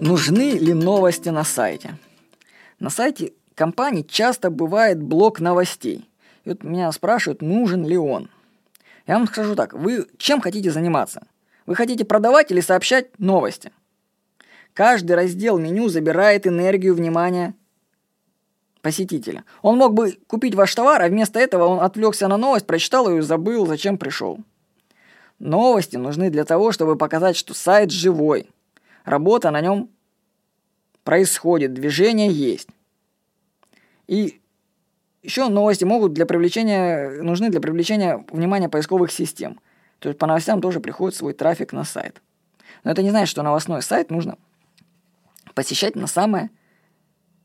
Нужны ли новости на сайте? На сайте компании часто бывает блок новостей. И вот меня спрашивают, нужен ли он. Я вам скажу так, вы чем хотите заниматься? Вы хотите продавать или сообщать новости? Каждый раздел меню забирает энергию внимания посетителя. Он мог бы купить ваш товар, а вместо этого он отвлекся на новость, прочитал ее и забыл, зачем пришел. Новости нужны для того, чтобы показать, что сайт живой. Работа на нем происходит, движение есть. И еще новости могут для привлечения, нужны для привлечения внимания поисковых систем. То есть по новостям тоже приходит свой трафик на сайт. Но это не значит, что новостной сайт нужно посещать на самое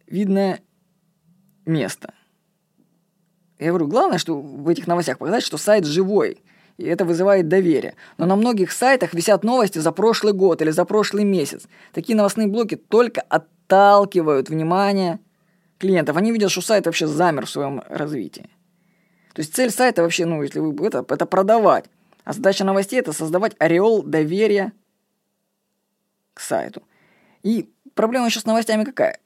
видное место. Я говорю, главное, что в этих новостях показать, что сайт живой, и это вызывает доверие. Но на многих сайтах висят новости за прошлый год или за прошлый месяц. Такие новостные блоки только отталкивают внимание клиентов. Они видят, что сайт вообще замер в своем развитии. То есть цель сайта вообще, ну, если вы это, это продавать. А задача новостей это создавать ореол доверия к сайту. И проблема еще с новостями какая?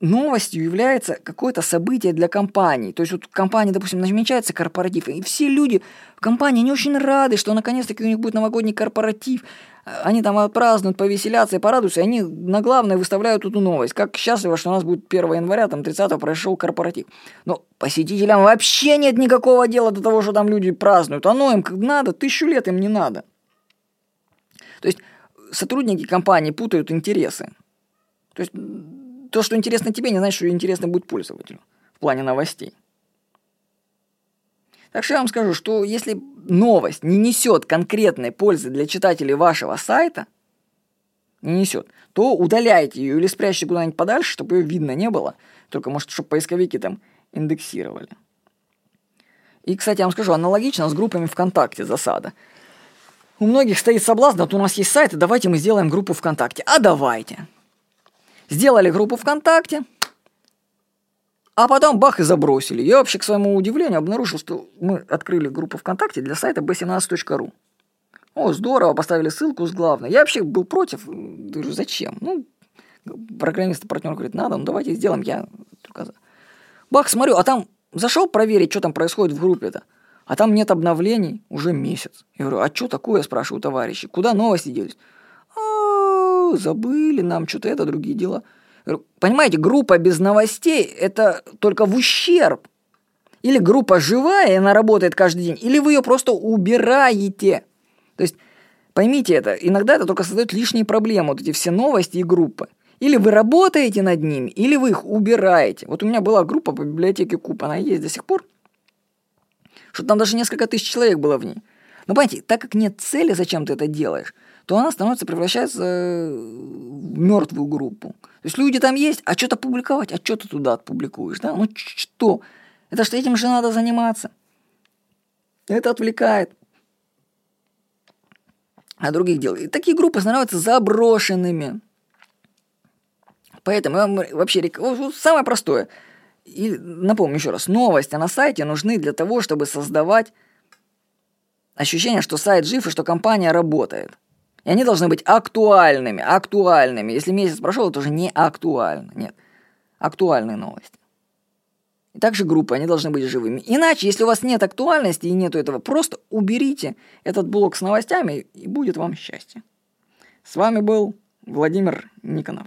Новостью является какое-то событие для компании. То есть вот компания, допустим, намечается корпоратив, и все люди в компании не очень рады, что наконец-таки у них будет новогодний корпоратив. Они там отпразднуют, повеселятся и порадуются, и они на главное выставляют эту новость. Как счастливо, что у нас будет 1 января, там 30 прошел корпоратив. Но посетителям вообще нет никакого дела до того, что там люди празднуют. Оно им как надо, тысячу лет им не надо. То есть сотрудники компании путают интересы. То есть то, что интересно тебе, не значит, что интересно будет пользователю в плане новостей. Так что я вам скажу, что если новость не несет конкретной пользы для читателей вашего сайта, не несет, то удаляйте ее или спрячьте куда-нибудь подальше, чтобы ее видно не было. Только, может, чтобы поисковики там индексировали. И, кстати, я вам скажу, аналогично с группами ВКонтакте засада. У многих стоит соблазн, вот у нас есть сайт, давайте мы сделаем группу ВКонтакте. А давайте. Сделали группу ВКонтакте, а потом бах и забросили. Я вообще, к своему удивлению, обнаружил, что мы открыли группу ВКонтакте для сайта b17.ru. О, здорово, поставили ссылку с главной. Я вообще был против. Говорю, зачем? Ну, программист партнер говорит, надо, ну давайте сделаем. Я только за. Бах, смотрю, а там зашел проверить, что там происходит в группе-то. А там нет обновлений уже месяц. Я говорю, а что такое, спрашиваю товарищи, куда новости делись? Забыли нам что-то это, другие дела. Понимаете, группа без новостей – это только в ущерб. Или группа живая, и она работает каждый день, или вы ее просто убираете. То есть, поймите это, иногда это только создает лишние проблемы, вот эти все новости и группы. Или вы работаете над ними, или вы их убираете. Вот у меня была группа по библиотеке Куб, она есть до сих пор. Что там даже несколько тысяч человек было в ней. Но понимаете, так как нет цели, зачем ты это делаешь, то она становится, превращается в мертвую группу. То есть люди там есть, а что-то публиковать, а что ты туда отпубликуешь, да? Ну что? Это что этим же надо заниматься. Это отвлекает а других дел. И такие группы становятся заброшенными. Поэтому я вам вообще самое простое. И напомню еще раз, новости на сайте нужны для того, чтобы создавать ощущение, что сайт жив и что компания работает. И они должны быть актуальными, актуальными. Если месяц прошел, это уже не актуально. Нет, актуальные новости. И также группы, они должны быть живыми. Иначе, если у вас нет актуальности и нету этого, просто уберите этот блок с новостями, и будет вам счастье. С вами был Владимир Никонов.